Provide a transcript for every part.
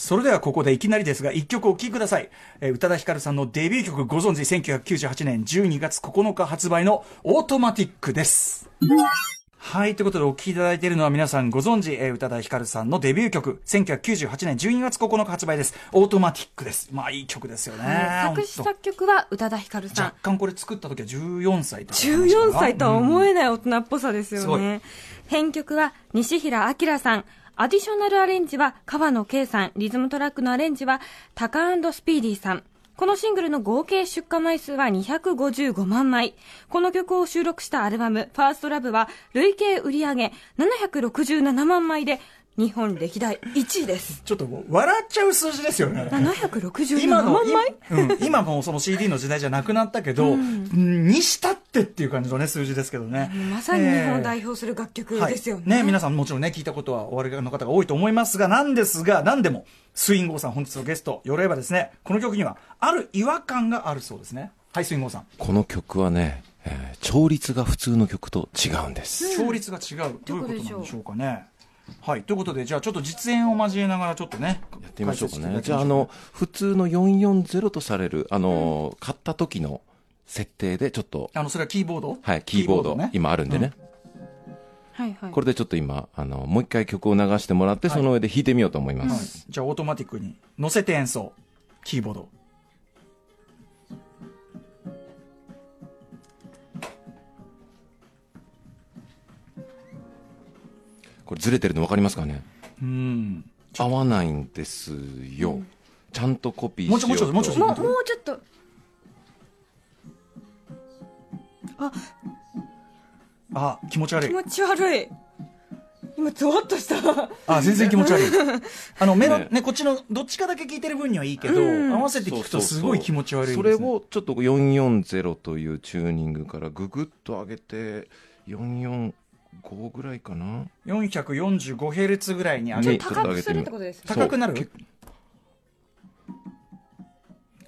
それではここでいきなりですが、一曲お聴きください。えー宇多田ヒカルさんのデビュー曲ご存知、1998年12月9日発売のオートマティックです。はい。ということで、お聴きいただいているのは皆さんご存知、えー宇多田ヒカルさんのデビュー曲、1998年12月9日発売です。オートマティックです。まあ、いい曲ですよね。作詞作曲は宇多田ヒカルさん若。干これ作った時は14歳とか14歳とは思ええない大人っぽさですよね。編曲は西平明さん。アディショナルアレンジは川野圭さん。リズムトラックのアレンジはタカスピーディーさん。このシングルの合計出荷枚数は255万枚。この曲を収録したアルバム、ファーストラブは累計売上767万枚で日本歴代1位です。ちょっともう笑っちゃう数字ですよね。767今の万枚今,、うん、今もうその CD の時代じゃなくなったけど、うんにしたってっていう感じのね数字ですけどね。まさに日本を代表する楽曲ですよね。はい、ね皆さんもちろんね聞いたことはおありの方が多いと思いますがなんですが何でもスインゴーさん本日のゲストよろえばですねこの曲にはある違和感があるそうですねはいスインゴーさんこの曲はね、えー調律が普通の曲と違うんです。勝率が違う、どういうことなんでしょうかねはいということでじゃあちょっと実演を交えながらちょっとねやってみましょうかね。じゃあ、あの、普通の440とされる、あの、買った時の設定で、ちょっと、あのそれはキーボード？はい、キーボード、ね今あるんでね。はいはい。これでちょっと今、あの、もう一回曲を流してもらって、はいその上で弾いてみようと思いまはいす。じゃあオートマティックに乗せて演奏キーボードこれずれてるの分かりますかね？うん。合わないんですよ。ちゃんとコピーしようと。もうちょもうちょもうちょもう、もうちょっと。あ。気持ち悪い。気持ち悪い。今、ゾワッとした。あ全然気持ち悪い。あのメロね。ねこっちのどっちかだけ聞いてる分にはいいけど、うん。合わせて聞くとすごい気持ち悪いね、それをちょっと440というチューニングからググッと上げて445ぐらいかな 445Hz ぐらいに上げにて高くするってことですね。高くなる？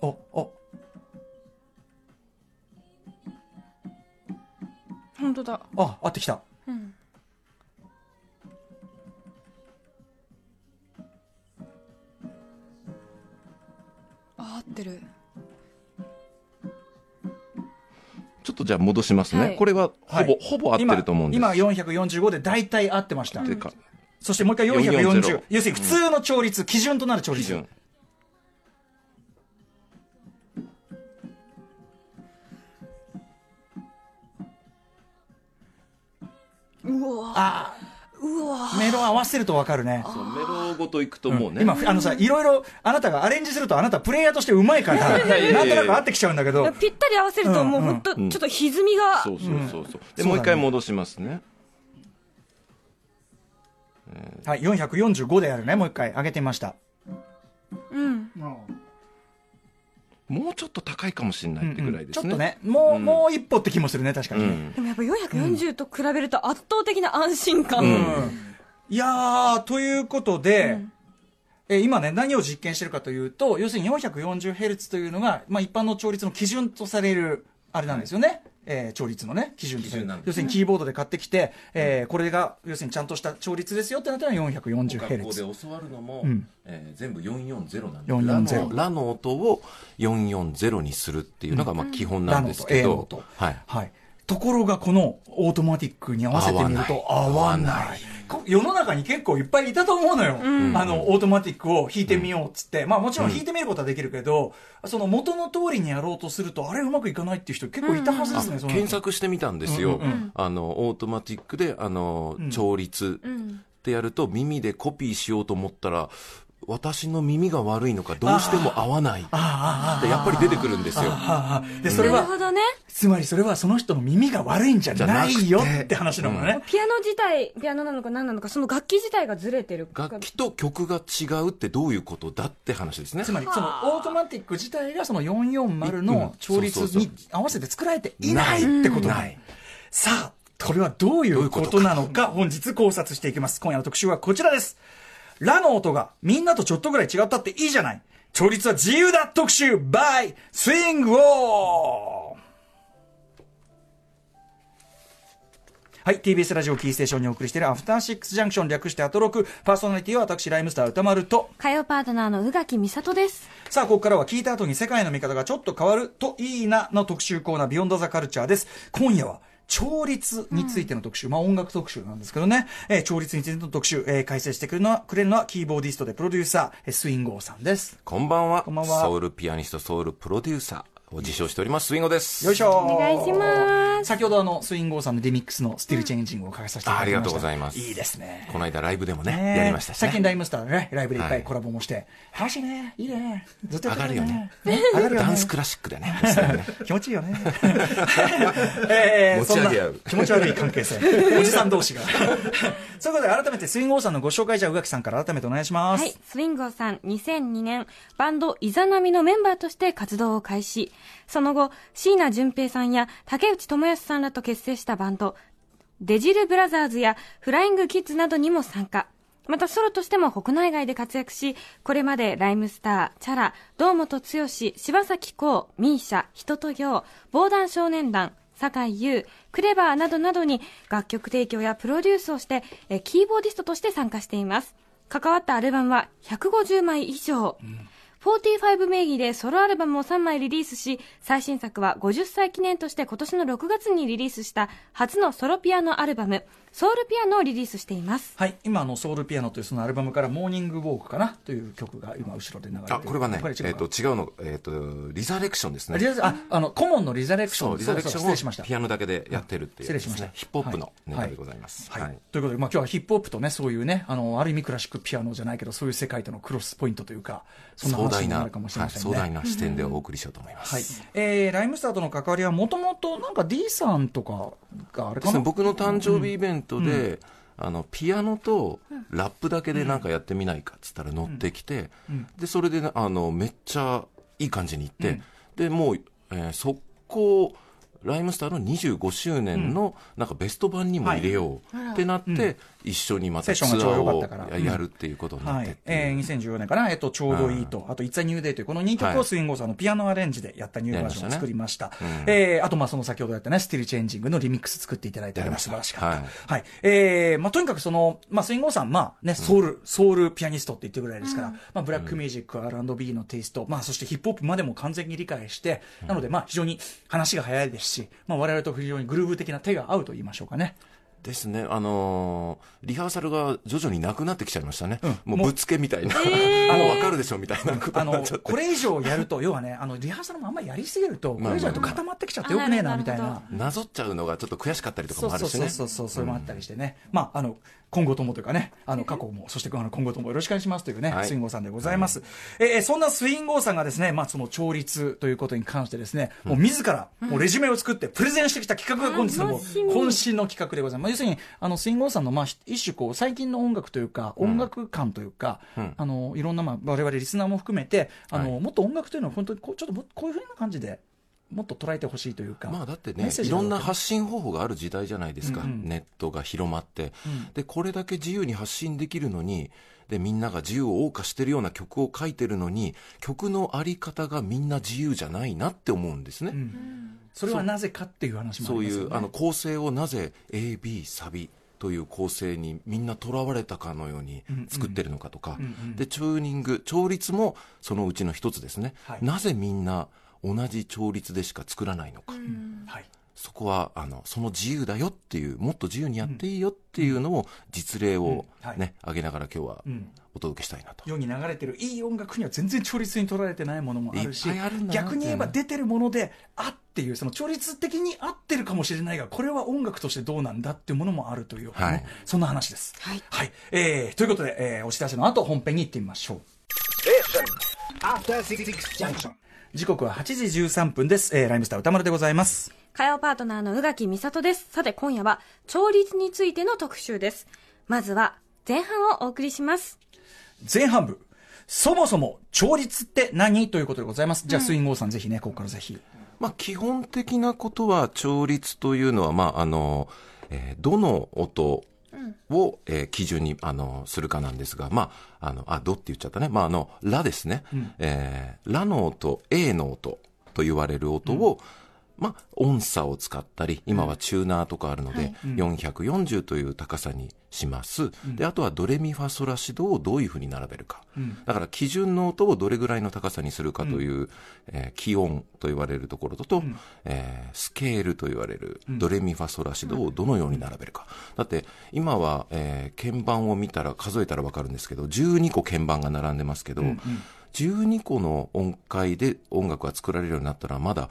そうおお本当だ。あ合ってきたうん。あ合ってる。ちょっとじゃあ戻しますね、はい。これはほぼ、はい。ほぼ合ってると思うんです。今今445で大体合ってました、てか。そしてもう一回440 440要するに普通の調律、基準となる調律。うわ。あメロ合わせると分かるね。そうメロごといくともうね、今あのさいろいろあなたがアレンジするとあなたプレイヤーとしてうまいからなんとなく合ってきちゃうんだけど。ぴったり合わせるともううんうん本当、うん。ちょっと歪みが、そうそうそうそう、でもう一回戻しますね。はい445でやるね。もう一回上げてみました。うんもうちょっと高いかもしれないってぐらいですね、ちょっとね。もう、うん。もう一歩って気もするね確かに。ね、うん。でもやっぱ440と比べると圧倒的な安心感、うん。いやーということで、え今ね何を実験してるかというと要するに 440Hz というのが、まあ、一般の調律の基準とされるあれなんですよね、えー調律のね基準基準なんですね。要するにキーボードで買ってきて、えーこれが要するにちゃんとした調律ですよってなったら学校 440Hz で教わるのも、うん。えー全部440なんで440ラのラの音を440にするっていうのがまあ基本なんですけど、音 A の音はい、はいところがこのオートマティックに合わせてみると合わない。こ世の中に結構いっぱいいたと思うのよ、あのオートマティックを弾いてみようっつって、まあもちろん弾いてみることはできるけど、その元の通りにやろうとするとあれうまくいかないっていう人結構いたはずですね、検索してみたんですよ、うんうんあのオートマティックであの、うん。調律うんってやると耳でコピーしようと思ったら私の耳が悪いのかどうしても合わないああってやっぱり出てくるんですよ。ああでそれはなるほどね。つまりそれはその人の耳が悪いんじゃないよって話なのね、ピアノ自体ピアノなのか何なのかその楽器自体がずれてる。楽器と曲が違うってどういうことだって話ですね。つまりそのオートマティック自体がその440うんの調律に合わせて作られていないってことない。さあこれはどういうことなのか本日考察していきます。今夜の特集はこちらですラの音がみんなとちょっとぐらい違ったっていいじゃない調律は自由だ特集 by スイングウォーはい、TBS ラジオキーステーションにお送りしているアフターシックスジャンクション略してアトロク。パーソナリティは私、ライムスター宇多丸と、火曜パートナーの宇垣美里です。さあ、ここからは聞いた後に世界の見方がちょっと変わるといいなの特集コーナー、ビヨンドザカルチャーです。今夜は、調律についての特集、まあ音楽特集なんですけどね、えー調律についての特集、えー解説してくれるのは、くれるのはキーボーディストでプロデューサー、えースインゴーさんです。こんばんは。こんばんは。ソウルピアニストソウルプロデューサーを自称しておりますスインゴですよいしょお願いします。先ほどあの、スインゴーさんのリミックスの Still Changing をかけさせていただきました。あありがとうございますいいですね。この間ライブでもねやりましたしね最近ライムスターでね、ライブでいっぱはいいコラボもして、話ね、いいね。ずっとやって上がるよね上がるよね。ダンスクラシックでね 気持ちいいよね。え持ち上げ合う気持ち悪い関係性。おじさん同士が。そういうことで改めてスインゴーさんのご紹介じゃあ宇垣さんから改めてお願いします。はい、スウィンゴーさん、2002年、バンドイザナミのメンバーとして活動を開始。その後、椎名純平さんや竹内朋康さんらと結成したバンド、デジルブラザーズやフライングキッズなどにも参加。またソロとしても国内外で活躍し、これまでライムスター、 Chara、堂本剛、柴咲コウ、 MISIA、一青窈、防弾少年団、さかいゆう、 KREVA などなどに楽曲提供やプロデュースをして、えキーボーディストとして参加しています。関わったアルバムは150枚以上。45名義でソロアルバムを3枚リリースし、最新作は50歳記念として今年の6月にリリースした初のソロピアノアルバム、ソウルピアノをリリースしています。はい、今あのソウルピアノというそのアルバムからモーニングウォークかなという曲が今後ろで流れてる。あこれはねえっと違うのえっとリザレクションですね。あリザああの顧問のリザレクション。そうリザレクションピアノだけでやってるっていう失礼しました。ですねヒップホップのネタでございます。はい。はい。ということで、まあ、今日はヒップホップとねそういうねあのある意味クラシックピアノじゃないけどそういう世界とのクロスポイントというかそんな壮大な話になるかもしれはいませんね。壮大な視点でお送りしようと思いまはい。すえーライムスターとの関わりはもともとなんか D さんとかがあれかな？ですね僕の誕生日イベントで、あのピアノとラップだけでなんかやってみないかっつったら乗ってきて、うん。でそれであのめっちゃいい感じにいって、でもう、えー速攻ライムスターの25周年のなんかベスト版にも入れようってなって、一緒にまたツアーをややるっていうことになはいって。ってい。うえー、2014年かな、えっと、ちょうどいいと、あと、It's a New Day という、この2曲はい。をスインゴーさんのピアノアレンジでやったニューバージョンを作りました。したね。えーあと、まあ、その先ほどやったね、 Still Changing のリミックス作っていただいて、あれも素晴らしかった。はい。はい。えーまあ、とにかくその、まあ、スインゴーさん、まあ、ね、ソウル、ソウルピアニストって言ってるぐらいですから、まあ、ブラックミュージック、R&B のテイスト、まあ、そしてヒップホップまでも完全に理解して、なので、まあ、非常に話が早いですし、まあ、我々と非常にグルーヴ的な手が合うと言いましょうかね。ですね、あのーリハーサルが徐々になくなってきちゃいましたね、うん。もうぶつけみたいな、もう分かるでしょみたいなあのこれ以上やると、要はね、あのリハーサルもあんまりやりすぎると、こまあ。れ以上やると固まってきちゃってよくねえなあみたいな。なぞっちゃうのがちょっと悔しかったりとかそうそうそうもあるしね。そうそう、それもあったりしてね、まあ、あの今後ともというかね、あの過去も、そして今後ともよろしくお願いしますというね、はいスインゴーさんでございます。えーそんなスインゴーさんがですね、まあ、その調律ということに関してですね、もう自ら、もうレジュメを作って、プレゼンしてきた企画が本日の渾身の企画でございます。まあ、要するに、あのスインゴーさんの、まあ、一種こう、最近の音楽というか、音楽感というか、うん。あのいろんな、まあ、我々リスナーも含めて、あのはいもっと音楽というのは本当にこうちょっともこういうふうな感じで、もっと捉えてほしいというか。まあだってねいろんな発信方法がある時代じゃないですか、うんうん。ネットが広まって、うん。でこれだけ自由に発信できるのにでみんなが自由を謳歌してるような曲を書いてるのに曲のあり方がみんな自由じゃないなって思うんですね、うん。それはなぜかっていう話もあそうりますよね。いうあの構成をなぜ AB サビという構成にみんなとらわれたかのように作ってるのかとか、うんうん。でチューニング調律もそのうちの一つですね、はい。なぜみんな同じ調律でしか作らないのか、はいそこはあのその自由だよっていうもっと自由にやっていいよっていうのを実例を、うんはいね上げながら今日はうんお届けしたいなと、世に流れてるいい音楽には全然調律に取られてないものもあるし逆に言えば出てるものであっていうその調律的に合ってるかもしれないがこれは音楽としてどうなんだっていうものもあるというそんな話です。はいえーということで、えー、お知らせの後本編に行ってみましょう。時刻は8時13分です。えー、ライムスター歌丸でございます。火曜パートナーの宇垣美里です。さて今夜は、調律についての特集です。まずは、前半をお送りします。前半部。そもそも調律って何ということでございます。じゃあ、スインゴーさんぜひね、ここからぜひ。まあ、基本的なことは調律というのは、まああのえーどの音を、えー基準にあのするかなんですが、まあ、あのあどって言っちゃったね、まあ、あのラですね、えーラの音 A の音と言われる音を、まあ、音差を使ったり、今はチューナーとかあるので、440という高さにします。で、あとはドレミファソラシドをどういうふうに並べるか。だから基準の音をどれぐらいの高さにするかという、えー気温と言われるところとと、えースケールと言われるドレミファソラシドをどのように並べるか。だって、今は、えー鍵盤を見たら、数えたらわかるんですけど、12個鍵盤が並んでますけど、12個の音階で音楽が作られるようになったら、まだ、10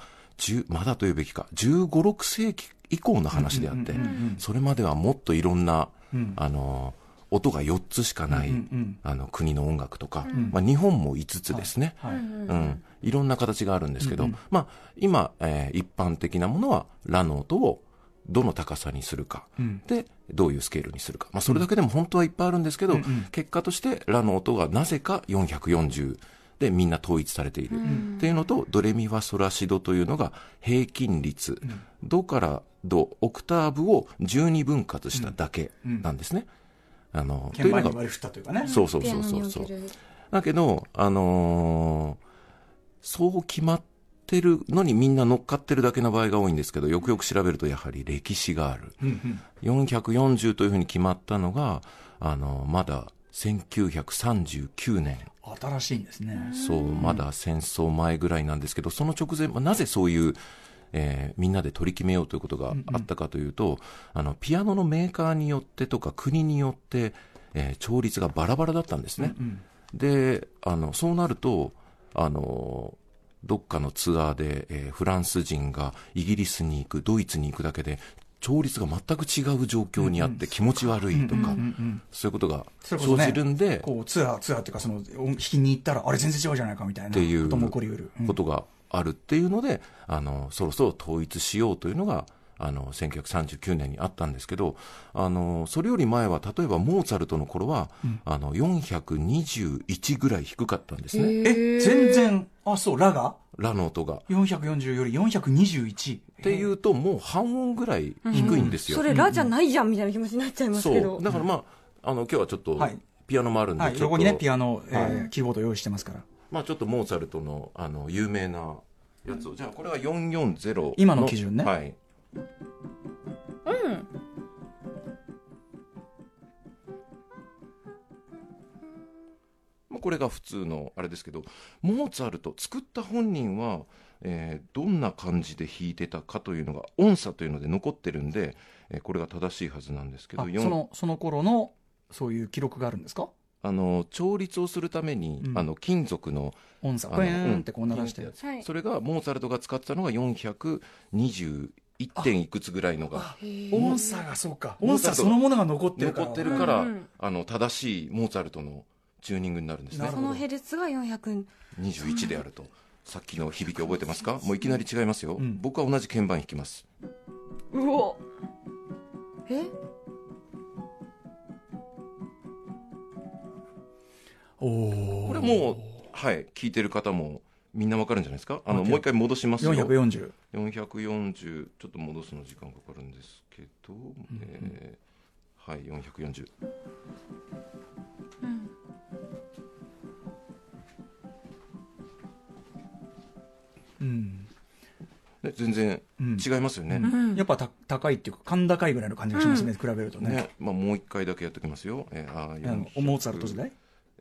まだというべきか、15、6世紀以降の話であって、それまではもっといろんな、あの、音が4つしかない、あの、国の音楽とか、まあ、日本も5つですね。はい。うん。いろんな形があるんですけど、まあ、今、えー一般的なものは、ラの音をどの高さにするか、で、どういうスケールにするか。まあ、それだけでも本当はいっぱいあるんですけど、結果として、ラの音がなぜか440でみんな統一されている。っていうのと、ドレミファソラシドというのが平均率。ドからド、オクターブを12分割しただけなんですね。あの、というのが鍵盤に割り振ったというかね。そうそうそうそうそうだけど、あのーそう決まってるのにみんな乗っかってるだけの場合が多いんですけど、よくよく調べるとやはり歴史がある。440というふうに決まったのが、あのまだ1939年。新しいんですね。そう、まだ戦争前ぐらいなんですけど、その直前、まあなぜそういう、えーみんなで取り決めようということがあったかというと、あの、ピアノのメーカーによってとか国によって、えー調律がバラバラだったんですね。で、あの、そうなると、あの、どっかのツアーで、えーフランス人がイギリスに行く、ドイツに行くだけで、調律が全く違う状況にあって気持ち悪いとか、そういうことが生じるんで、こう、ツアー、ツアーっていうか、その、音弾きに行ったら、あれ全然違うじゃないかみたいなっていうことも起こりうる。うんことがあるっていうので、あの、そろそろ統一しようというのが、あの、1939年にあったんですけど、あの、それより前は、例えばモーツァルトの頃は、あの、421ぐらい低かったんですね。え、全然、あ、そう、ラが？ラの音が。440より421。っていうと、もう半音ぐらい低いんですよ。それ、ラじゃないじゃんみたいな気持ちになっちゃいますそう。けど。だからまあ、あの、今日はちょっとはい、ピアノもあるんで、はい、ちょっと横にね、ピアノ、えキーボード用意してますから。まあちょっとモーツァルトの、あの、有名なやつを、じゃあこれは440。今の基準ねはい。まあこれが普通のあれですけど、モーツァルト、作った本人は、えーどんな感じで弾いてたかというのが、音差というので残ってるんで、えーこれが正しいはずなんですけど、その、その頃の、そういう記録があるんですか？あの、調律をするために、うんあの、金属の、音差、ブーンってこう鳴らしてうん。はいそれがモーツァルトが使ってたのが421点いくつぐらいのが音差がそうか。音差そのものが残ってるから。残ってるから、うんうんあの正しいモーツァルトのチューニングになるんですねそのヘルツが400。21であるとさっきの響き覚えてますか？もういきなり違いますよ、ん。僕は同じ鍵盤弾きます。うお。え？おー。これもうはい聞いてる方もみんなわかるんじゃないですか？あのもう一回戻しますよ。440。440ちょっと戻すの時間かかるんですけど、えーはい440うん。ね全然うん違いますよね、やっぱた高いっていうか、甲高いぐらいの感じがしますね、比べるとね。ねまあ、もう一回だけやっておきますよ、えー、あーあのモーツァルト時代？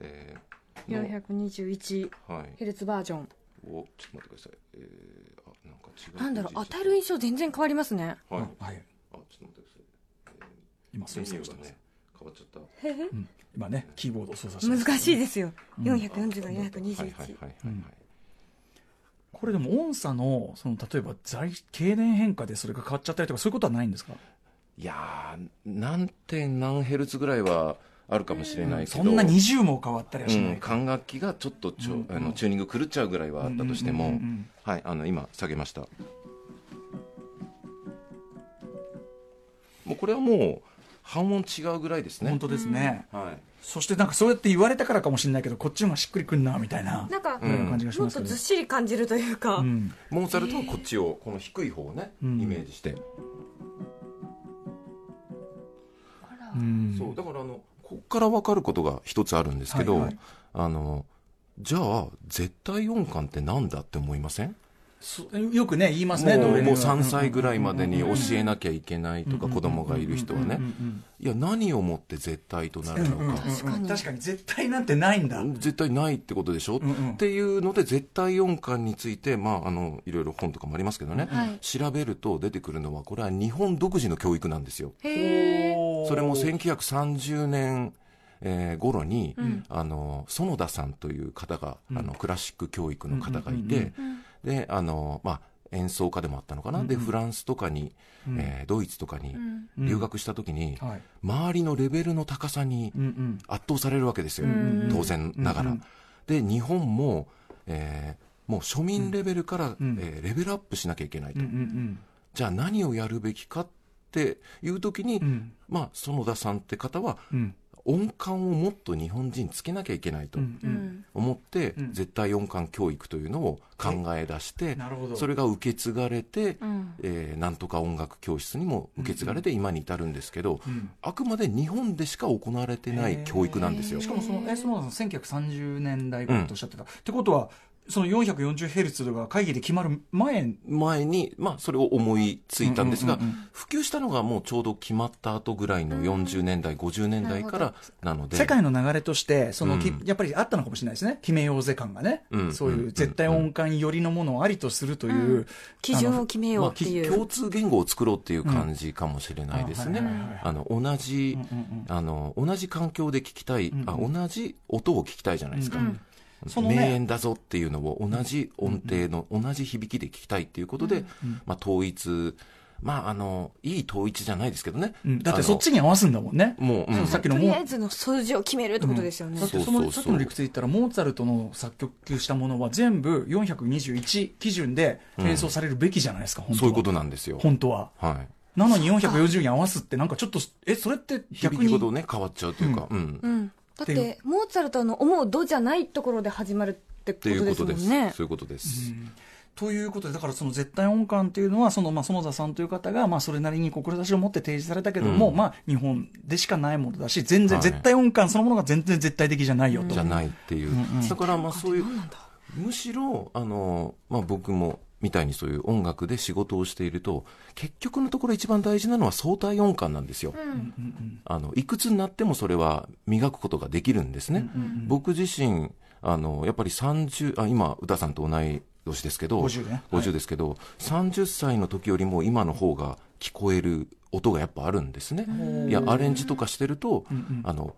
えーの421はいヘルツバージョン。おちょっと待ってください。えー、あ、なんか違う。なんだろう、与える印象全然変わりますね。はい。はい。あ、ちょっと待ってください。今操メニュ作してますね。、変わっちゃった。うん今ね、キーボードを操作してます。難しいですよ。440がはいはいはい421。はいはい。これでも音差の、その、例えば、在、経年変化でそれが変わっちゃったりとか、そういうことはないんですか？いやー、何点何ヘルツぐらいはあるかもしれないけど、そんな20も変わったりはしうん、ないか。管楽器がちょっとちょ、うんあのチューニング狂っちゃうぐらいはあったとしても、うんうんうんうんはい、あの今下げました。もうこれはもう半音違うぐらいですね。本当ですね。はい。そしてなんかそうやって言われたからかもしれないけど、こっちの方がしっくりくんな、みたいな。なんか、うん感じがしますもっとずっ。しり感じるというか、うん。モーツァルトはこっちを、この低い方をね、うんイメージして。うんそう、だからあの、こっから分かることが一つあるんですけど、はいはいあの、じゃあ、絶対音感ってなんだって思いません？そよくね言いますねもうもうドレミは3歳ぐらいまでに教えなきゃいけないとか子供がいる人はね。いや何をもって絶対となるのか。確かに。絶対なんてないんだ。絶対ないってことでしょ、んっていうので絶対音感について、まあ、あのいろいろ本とかもありますけどね、はい。調べると出てくるのはこれは日本独自の教育なんですよ。それも1930年、えー頃に、あの園田さんという方が、あのクラシック教育の方がいて、であの、まあ、演奏家でもあったのかな、でフランスとかに、えードイツとかに留学した時に、はい。周りのレベルの高さにうんうん。圧倒されるわけですよ、当然ながら。で日本も、えーもう庶民レベルから、えーレベルアップしなきゃいけないと、うんうんじゃあ何をやるべきかっていう時に、ん。まあ園田さんって方は、うん音感をもっと日本人つけなきゃいけないとうん。思って、ん絶対音感教育というのを考え出して、なるほどそれが受け継がれて、んえーなんとか音楽教室にも受け継がれて今に至るんですけど、んあくまで日本でしか行われてない教育なんですよし。かもそのえ園田さん1930年代頃とおっしゃってた、ってことはその 440Hz が会議で決まる前前に、まあ、それを思いついたんですが、うんうんうん普及したのがもうちょうど決まった後ぐらいの40年代、50年代からなので、世界の流れとしてその、きうん。やっぱりあったのかもしれないですね。決めようぜ感がね、うん。そういう絶対音感寄りのものをありとするという、基準を決めよまあ、うっていき共う。通言語を作ろうっていう感じかもしれないですね。うん。あの同じ、あの同じ環境で聞きたい、あ同じ音を聞きたいじゃないですか。そのね名演だぞっていうのを同じ音程の、同じ響きで聞きたいっていうことで、まあ、統一、まあ、あの、いい統一じゃないですけどね。うん。だってそっちに合わすんだもんね。もう、うん。さっきのもとりあえずの数字を決めるってことですよね。だ。ってそのさっきの理屈で言ったらモーツァルトの作曲したものは全部421基準で演奏されるべきじゃないですか、本当は。そういうことなんですよ。本当は。はい。なのに440に合わすってなんかちょっとえそれって逆に響きごとね、変わっちゃうというか、うん。うん。だって、モーツァルトの思う度じゃないところで始まるってことでことです。すもんね。そういうことです。ということで、だからその絶対音感っていうのは、その、まあ、園田さんという方が、まあ、それなりに志を持って提示されたけども、うんまあ、日本でしかないものだし、全然、はい絶対音感そのものが全然絶対的じゃないよと。じゃないっていう。だから、まあそういう、むしろ、あの、まあ僕も、みたいにそういう音楽で仕事をしていると、結局のところ一番大事なのは相対音感なんですよ。あの、いくつになってもそれは磨くことができるんですね。僕自身、あの、やっぱり30、あ、今、歌さんと同い年ですけど、50ねはい50ですけど、30歳の時よりも今の方が聞こえる音がやっぱあるんですね。いや、アレンジとかしてると、あの、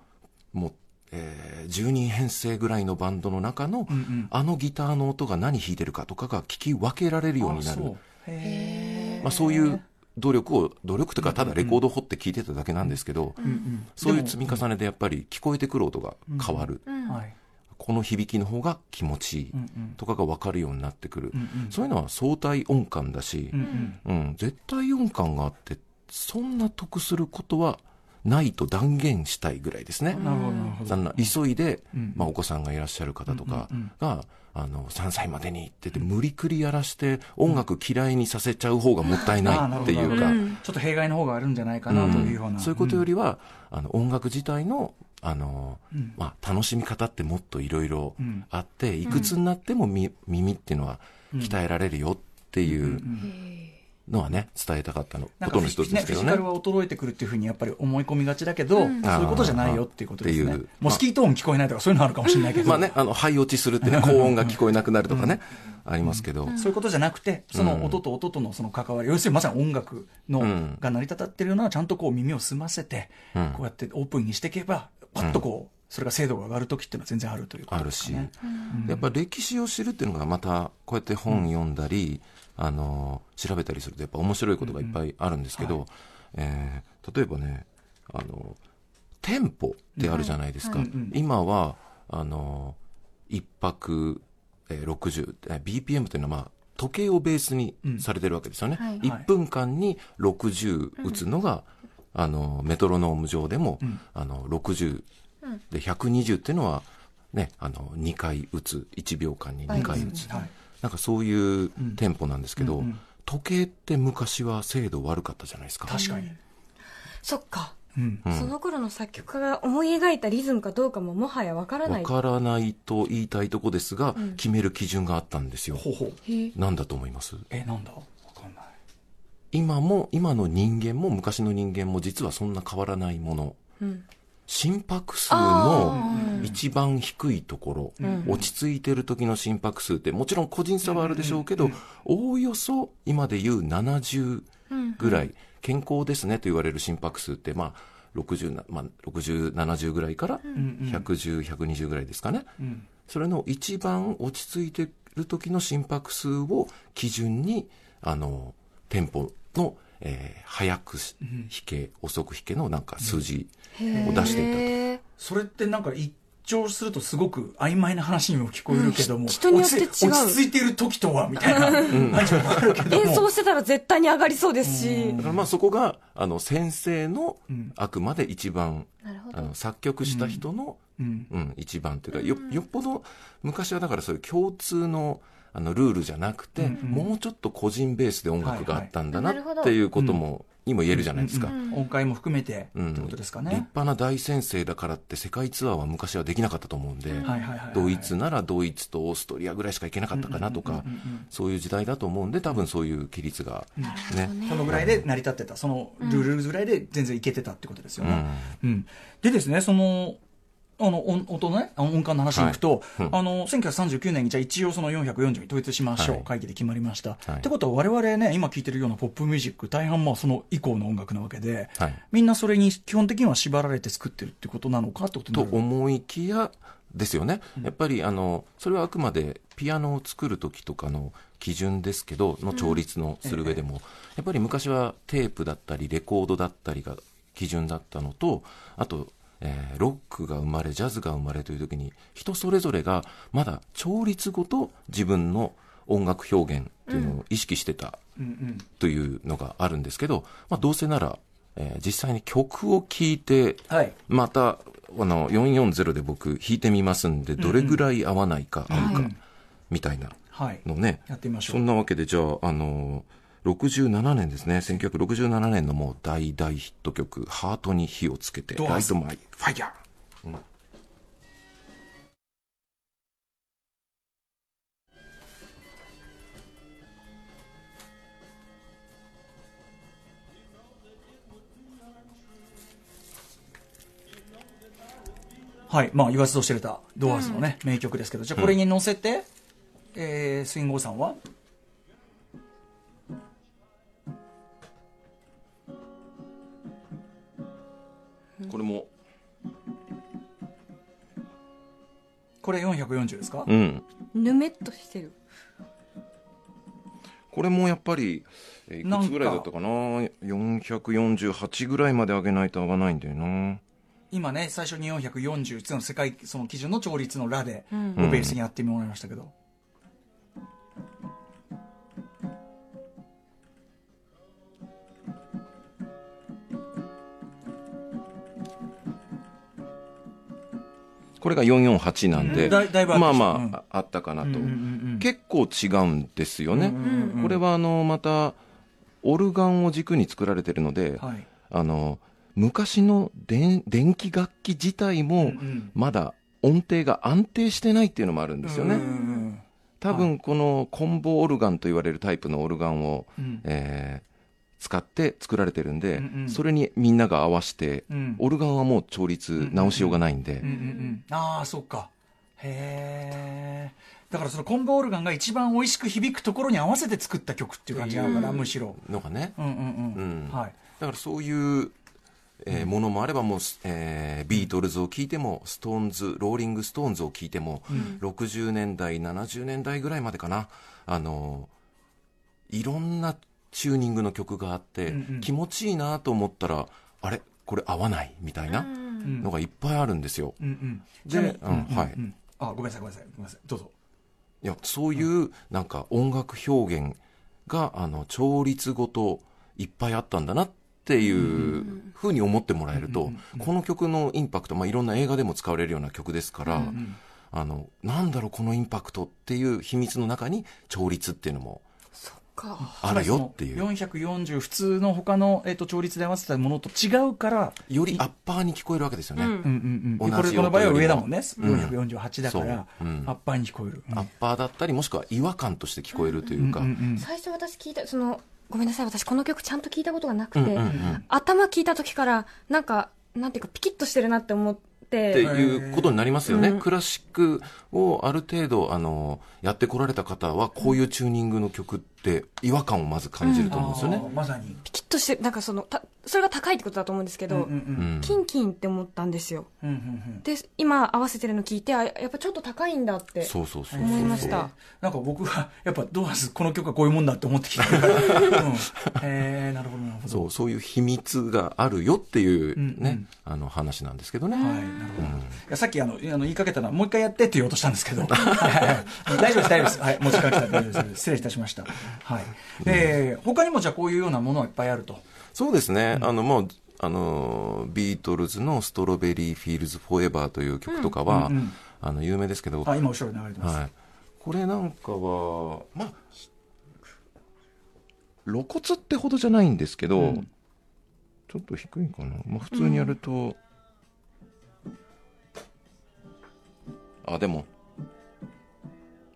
もう、えー10人編成ぐらいのバンドの中の、あのギターの音が何弾いてるかとかが聞き分けられるようになる。まあ、そういう努力を、努力というか、ただレコードを掘って聞いてただけなんですけど、そういう積み重ねでやっぱり聞こえてくる音が変わる。ーはい。この響きの方が気持ちいいとかが分かるようになってくる。そういうのは相対音感だし、うん、絶対音感があって、そんな得することはないと断言したいぐらいですね。なるほど、なるほど。そんな急いで、まあ、お子さんがいらっしゃる方とかが、あの、3歳までにって言って、無理くりやらして、音楽嫌いにさせちゃう方がもったいないっていうか、ちょっと弊害の方があるんじゃないかなというような。そういうことよりは、あの、音楽自体の、あの、まあ、楽しみ方ってもっといろいろあって、いくつになってもみ耳っていうのは鍛えられるよっていうのはね、伝えたかったの、ことの一つですけどね。フィジカル。は衰えてくるっていうふうにやっぱり思い込みがちだけど、そういうことじゃないよっていうことですね。モスキート音聞こえないとかそういうのあるかもしれないけど。まあね、あの、肺落ちするってね、高音が聞こえなくなるとかね、ありますけど、そういうことじゃなくて、その音と音とのその関わり、要するにまさに音楽の、ん。が成り立たってるのは、ちゃんとこう耳を澄ませて、こうやってオープンにしていけば、パッとこう、それが精度が上がるときっていうのは全然あるということあるし、ですかね。やっぱ歴史を知るっていうのがまたこうやって本読んだり、あの調べたりするとやっぱ面白いことがいっぱいあるんですけど、えー例えばねあのテンポってあるじゃないですか、今はあの一泊、えー60、えー BPM というのはまあ時計をベースにされてるわけですよね、はい1分間に60打つのが、あのメトロノーム上でも、あの60で120っていうのは、ね、あの2回打つ1秒間に2回打つ、はいなんかそういうテンポなんですけど、時計って昔は精度悪かったじゃないですか。確かに。そっか。うん。その頃の作曲家が思い描いたリズムかどうかももはやわからない。わからないと言いたいとこですが、決める基準があったんですよ。ほうほう。へえ。なんだと思います？えなんだ？わかんない。今も、今の人間も昔の人間も実はそんな変わらないもの。うん心拍数の一番低いところ、落ち着いてる時の心拍数って、もちろん個人差はあるでしょうけど、おおよそ今で言う70ぐらい、健康ですねと言われる心拍数って、まあ、60な、まあ、60、70ぐらいから、110、120ぐらいですかね。ん。それの一番落ち着いてる時の心拍数を基準に、あの、テンポの、えー早くし弾け、遅く弾けのなんか数字を出していたと。へえそれってなんか一聴するとすごく曖昧な話にも聞こえるけども、うん。人によって違う。落ち着いている時とはみたいな感じもあるけども。演奏してたら絶対に上がりそうですし。だ。からまあそこが、あの、先生の、あくまで一番、あの、作曲した人の、うん。うん、一番というか、よ、よっぽど、昔はだからそういう共通の、あの、ルールじゃなくて、もうちょっと個人ベースで音楽があったんだなっていうことも、にも言えるじゃないですか。うん音階も含めてうんってことですか立ね、派な大先生だからって世界ツアーは昔はできなかったと思うんで、はいはいはいはいドイツならドイツとオーストリアぐらいしか行けなかったかなとか、そういう時代だと思うんで、多分そういう規律がね、そのぐらいで成り立ってた。そのルールぐらいで全然いけてたってことですよね、うん。でですねそのあの音音のね音感の話に行くと、はい。うん。あの1939年にじゃあ一応その440に統一しましょう、はい。会議で決まりました、はい。ってことは我々ね今聴いてるようなポップミュージック大半まあその以降の音楽なわけで、はい。みんなそれに基本的には縛られて作ってるってことなのかってことにと思いきやですよね、やっぱりあのそれはあくまでピアノを作る時とかの基準ですけどの調律のする上でも、やっぱり昔はテープだったりレコードだったりが基準だったのとあと、えーロックが生まれジャズが生まれという時に人それぞれがまだ調律ごと自分の音楽表現っていうのを意識してたというのがあるんですけど、まあ、どうせなら、えー実際に曲を聴いてはい。また、あの、440で僕弾いてみますんで、どれぐらい合わないか、合うかうん、みたいなはい。のね。やってみましょそうんなわけで、じゃあ、あの、67年ですね。1967年のもう大大ヒット曲、ハートに火をつけて、 Light Myファイヤー。はい。まあ、言わずと知れた、ドアーズのね、名曲ですけど、じゃあこれに乗せて、えー、スインゴーさんは？これも、これ440ですか、うん。ぬめっとしてる。これもやっぱり、えーいくつぐらいだったかな ?448 ぐらいまで上げないと合わないんだよな。今ね、最初に440っていうの世界、その基準の調律のラで、んをベースにやってもらいましたけど。これが448なんで、まあまあ、あったかなと。結構違うんですよね。これはあの、また、オルガンを軸に作られてるので、はい。あの、昔の電電気楽器自体も、んまだ音程が安定してないっていうのもあるんですよね。多分このコンボオルガンと言われるタイプのオルガンを、うん。えー使って作られてるんで、うんうんそれにみんなが合わせて、うんオルガンはもう調律直しようがないんで、うんうんうん。ああ、そっか。へえ。だからそのコンボオルガンが一番美味しく響くところに合わせて作った曲っていう感じなのかな、むしろ。のがね、うんうんうん。うんはい。だからそういう、えーものもあればもう、えービートルズを聴いてもストーンズローリング・ストーンズを聴いても、60年代70年代ぐらいまでかなあのいろんなチューニングの曲があって、うんうん。気持ちいいなと思ったらあれ？これ合わない？みたいなのがいっぱいあるんですよ。うんうん。ではいうんあ、ごめんなさい、ごめんなさい、ごめんなさい。どうぞ。いやそういうなんか音楽表現があの調律ごといっぱいあったんだなっていうふうに思ってもらえると、この曲のインパクト、まあ、いろんな映画でも使われるような曲ですから、あのなんだろうこのインパクトっていう秘密の中に調律っていうのもあるよっていう。440普通の他の、えっと調律で合わせたものと違うから、よりアッパーに聞こえるわけですよね。うん。うんうんこれこの場合は上だもんね、うん。448だから、そう。うん。アッパーに聞こえる、うん。アッパーだったり、もしくは違和感として聞こえるというか。うんうん最初私聞いた、その、ごめんなさい、私この曲ちゃんと聞いたことがなくて、うんうんうん。頭聞いた時から、なんか、なんていうか、ピキッとしてるなって思って、っていうことになりますよね。うん。クラシックをある程度、あの、やってこられた方は、こういうチューニングの曲って違和感をまず感じると思うんですよね。あーまさに、ピキッとしてる、なんかその、たそれが高いってことだと思うんですけど、うんうんうんキンキンって思ったんですよ。うんうんうんで、今合わせてるの聞いて、あ、やっぱちょっと高いんだって。そうそうそうそう。思いましたなんか僕はやっぱドアスこの曲はこういうもんだって思ってきてるから、うん、へえなるほどなるほどそう、そういう秘密があるよっていううんね、うんあの話なんですけどね。はい、なるほど。いやさっきあのあの言いかけたのは、もう一回やってって言おうとしたんですけど、大丈夫です、大丈夫です。はい、もう時間来た大丈夫です。失礼いたしました。はい。えー、他にもじゃあこういうようなものはいっぱいあると。そうですね。あの、もう、あの、ビートルズの Strawberry Fields Forever という曲とかは、うんうんあの、有名ですけど、あ、今後ろに流れてます。はい。これなんかは、まあ、露骨ってほどじゃないんですけど、うんちょっと低いかな。まあ、普通にやると、あ、でも、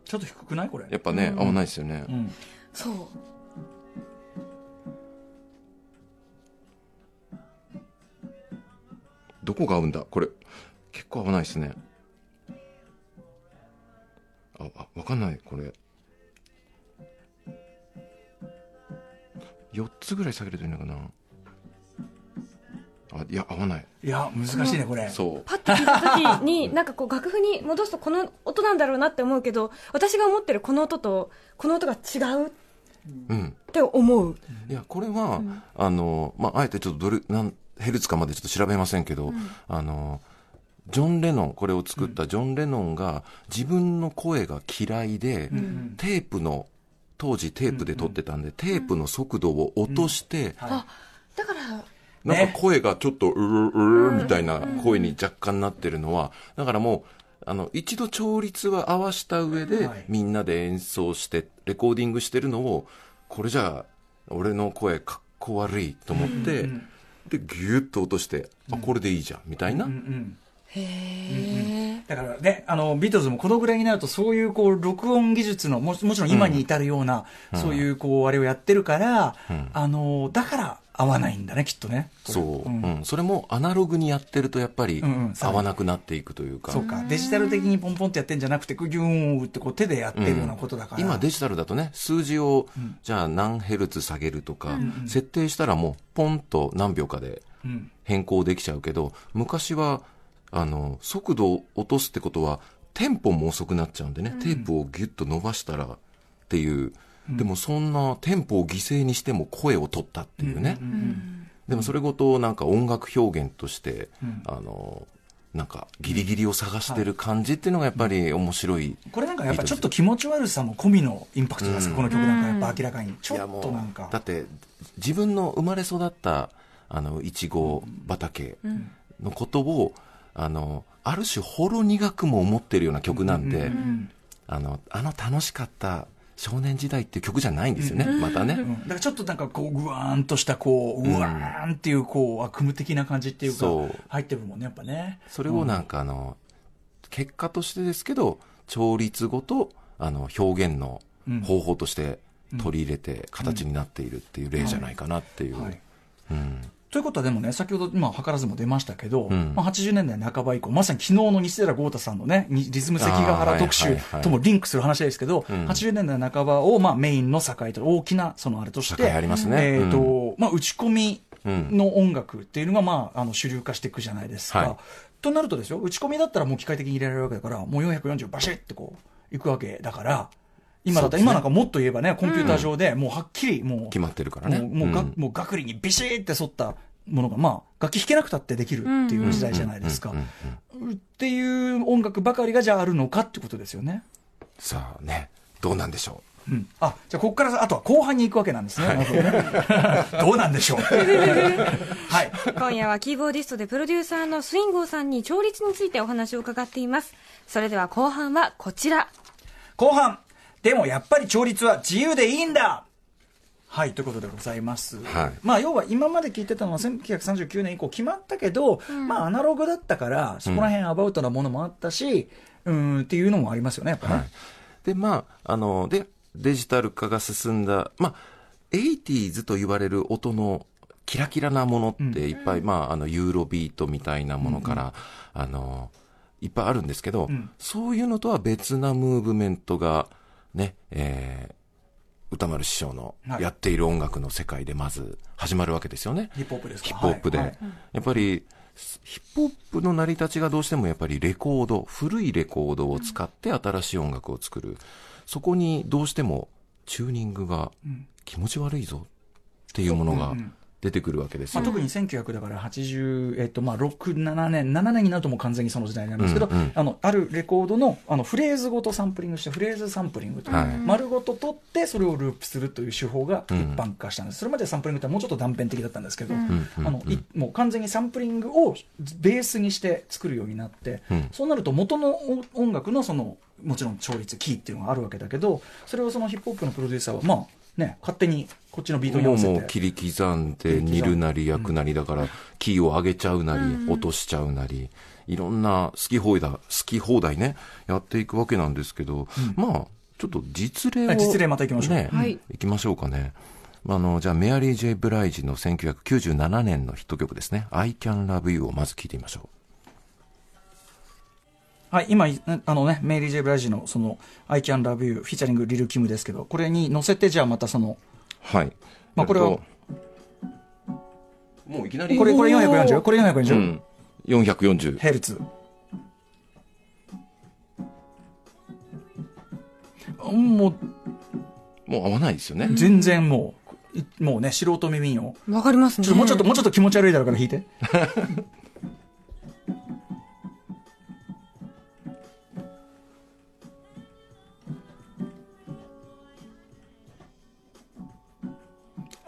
ちょっと低くないこれ？やっぱね、合わないですよね。うん。そう。どこが合うんだ？これ、結構合わないですね。あ、あわかんない、これ。4つぐらい下げるといいのかな。あ、いや、合わない。いや、難しいね、これ。そう。パッと聞いた時に、なんかこう楽譜に戻すとこの音なんだろうなって思うけど、私が思ってるこの音と、この音が違うっうん。て思う。いや、これは、あの、まあ、あえてちょっとどれ、なん、ヘルツかまでちょっと調べませんけど、あの、ジョン・レノン、これを作ったジョン・レノンが自分の声が嫌いで、テープの、当時テープで撮ってたんで、テープの速度を落として、あ、だから、なんか声がちょっと、うるうるみたいな声に若干なってるのは、だからもう、あの、一度調律は合わした上ではい、みんなで演奏して、レコーディングしてるのを、これじゃあ、俺の声かっこ悪いと思って、うんで、ギュッと落として、あ、これでいいじゃん、みたいな。うんうんへだからね、あの、ビートルズもこのぐらいになると、そういう、こう、録音技術の、ももちろん今に至るような、そういう、こう、あれをやってるから、ん。あの、だから合わないんだね、きっとね。そう、ん。うん。それもアナログにやってると、やっぱり合わなくなっていくというか。そうか、デジタル的にポンポンってやってんじゃなくて、ギューンってこう手でやってるようなことだから。今デジタルだとね、数字を、じゃあ何ヘルツ下げるとか、設定したらもう、ポンと何秒かでうん。変更できちゃうけど、昔は、あの、速度を落とすってことは、テンポも遅くなっちゃうんでね、テープをギュッと伸ばしたらっていう、でもそんなテンポを犠牲にしても声を取ったっていうね。でもそれごとなんか音楽表現として、あの、なんかギリギリを探してる感じっていうのがやっぱり面白い。これなんかやっぱちょっと気持ち悪さも込みのインパクトですか、うんこの曲なんかやっぱ明らかに。ちょっとなんか。だって自分の生まれ育ったあのいちご畑のことを、あのある種ほろ苦くも思ってるような曲なんで、うんあのあの楽しかった少年時代って曲じゃないんですよね、またね、うん。だからちょっとなんかこう、ぐわーんとしたこう、うわーん。っていうこう、悪夢的な感じっていうか入ってるもんね、やっぱね。それをなんかあの結果としてですけど調律語とあの表現の方法として取り入れて形になっているっていう例じゃないかなっていう、はい。うんということはでもね、先ほど、まあ、図らずも出ましたけど、ん。まあ、80年代半ば以降、まさに昨日の西寺豪太さんのね、にリズム関ヶ原特集はいはいはい。ともリンクする話ですけど、ん。80年代半ばを、まあ、メインの境と、大きな、そのあれとして、境ありますね。えっ、うと、まあ、打ち込みの音楽っていうのが、まあ、あの、主流化していくじゃないですか。はい。となるとですよ、打ち込みだったらもう機械的に入れられるわけだから、もう440バシッってこう、いくわけだから、今だったら、今なんかもっと言えばね、コンピューター上でもうはっきり、もう、決まってるからね。もうもうが、うん。もう楽理にビシーって沿ったものが、まあ、楽器弾けなくたってできるっていう時代じゃないですか。っていう音楽ばかりがじゃああるのかってことですよね。さあねどうなんでしょう？うん。あ、じゃあここから、あとは後半に行くわけなんですね。なるほどね どうなんでしょう？はい。今夜はキーボーディストでプロデューサーのスインゴーさんに調律についてお話を伺っています。それでは後半はこちら。後半。でもやっぱり調律は自由でいいんだはい、ということでございます。はいまあ、要は今まで聞いてたのは1939年以降決まったけど、まあ、アナログだったから、そこら辺アバウトなものもあったし、うーん、っていうのもありますよね、やっぱね。はい。で、まあ、あの、で、デジタル化が進んだ、まあ、80s と言われる音のキラキラなものっていっぱい、まあ、あの、ユーロビートみたいなものから、あの、いっぱいあるんですけど、んそういうのとは別なムーブメントが、ね、えー、歌丸師匠のはい。やっている音楽の世界でまず始まるわけですよね。ヒップホップですか？ヒップホップで。はい。はい。やっぱり、ヒップホップの成り立ちがどうしてもやっぱりレコード、古いレコードを使って新しい音楽を作る。そこにどうしてもチューニングが気持ち悪いぞっていうものが出てくるわけですまあ、よ。特に1900だから80、えっとまあ、6、7年、7年になるともう完全にその時代になるんですけど、うんうん。あのあるレコードのあのフレーズごとサンプリングして、フレーズサンプリングという、はい。丸ごと取って、それをループするという手法が一般化したんです、それまでサンプリングってもうちょっと断片的だったんですけど、うん。あのいもう完全にサンプリングをベースにして作るようになって、うん。そうなると元の音音楽のそのもちろん調律、キーっていうのがあるわけだけど、それをそのヒップホップのプロデューサーは、まあね、勝手にこっちのビートに合もうわせて。もう切り刻んで煮るなり焼くなりだから、キーを上げちゃうなり、落としちゃうなり、いろんな好き放題、好き放題ね、やっていくわけなんですけど、まあ、ちょっと実例を。はい実例また行きましょうね、はい行きましょうかね。あの、じゃあ、メアリー・ジェイ・ブライジの1997年のヒット曲ですね。I Can Love You をまず聴いてみましょはい、今、いあのね、メイリー・ジェイ・ブライジの、その、I Can Love You、フィーチャリング、リル・キムですけど、これに乗せて、じゃあまたその、う。はい。まあこれはえっともういきなり、これ、これ 440? これ440、うん。440。ヘルツ。ももう合わないですよねう、。全然もう、いもうね、素人耳を。わかりますね。ちょっともうちょっと、もうちょっと気持ち悪いだろうから弾いて。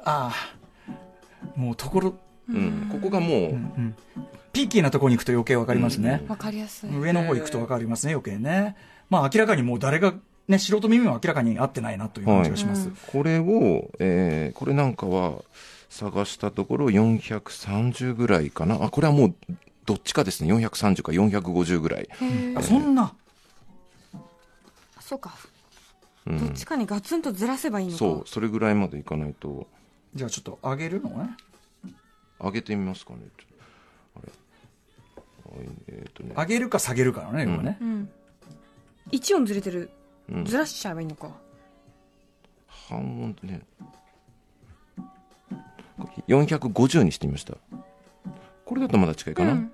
ああ、もうところ、うん。ここがもう、ピーキーなところに行くと余計わかりますね。わかりやすい。上の方行くとわかりますね、余計ね。まあ明らかにもう誰が、ね、素人耳は明らかに合ってないなという感じがします。これを、えーこれなんかは探したところ430ぐらいかな。あ、これはもうどっちかですね。430か450ぐらい。へーあそんな、そうか。うんどっちかにガツンとずらせばいいのか。そう、それぐらいまでいかないと、じゃあちょっと上げるのね。上げてみますかね。えっ、とね。上げるか下げるかのね、要はね。うん。一音ずれてる。うんずらしちゃえばいいのか。半音でね。450にしてみました。これだとまだ近いかな。うん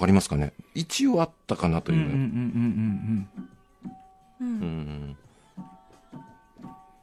わかりますかね？一応あったかなといううんうんうんうんね。うんうん。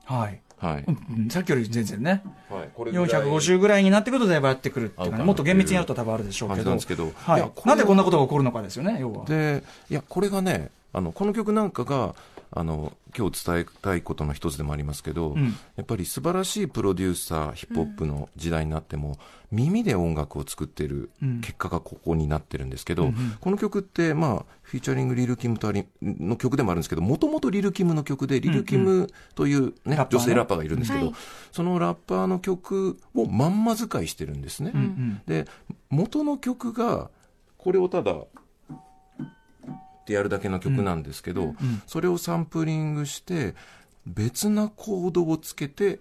はい。はい。うんさっきより全然ね。はい。これ450ぐらいになってくるとだいぶやってくるっていうかね、もっと厳密にやると多分あるでしょうけど。なんですけど。はいやこれなんでこんなことが起こるのかですよね、要は。で、いや、これがね、あの、この曲なんかが、あの、今日伝えたいことの一つでもありますけど、うん。やっぱり素晴らしいプロデューサー、ヒップホップの時代になっても、耳で音楽を作っているうん。結果がここになってるんですけど、うんうん。この曲って、まあ、フィーチャリングリル・キムとありの曲でもあるんですけど、もともとリル・キムの曲で、リル・キムという、ねラッパーね。女性ラッパーがいるんですけど、はい。そのラッパーの曲をまんま使いしてるんですね。うんうん。で元の曲がこれをただってやるだけの曲なんですけど、んそれをサンプリングして別なコードをつけて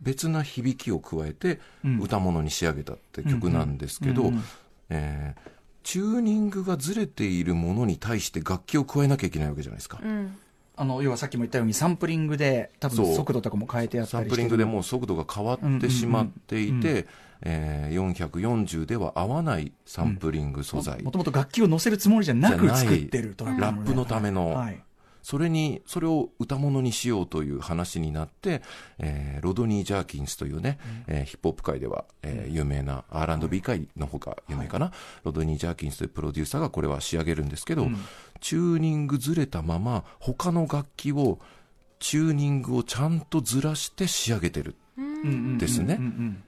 別な響きを加えてうん。歌物に仕上げたって曲なんですけど、うんうん。えーチューニングがずれているものに対して楽器を加えなきゃいけないわけじゃないですか。うん。あの、要はさっきも言ったようにサンプリングで多分速度とかも変えてやったりサンプリングでもう速度が変わってしまっていうん。うん。て、えー440では合わないサンプリング素材。もともと楽器を乗せるつもりじゃなく作ってるトラックなので。ラップのためのはい。それに、それを歌物にしようという話になって、えーロドニー・ジャーキンスというね、えーヒップホップ界では、えー有名な R&B 界の方が有名かな、ロドニー・ジャーキンスというプロデューサーがこれは仕上げるんですけど、チューニングずれたまま、他の楽器を、チューニングをちゃんとずらして仕上げてる。うんうんうんですねうんうん。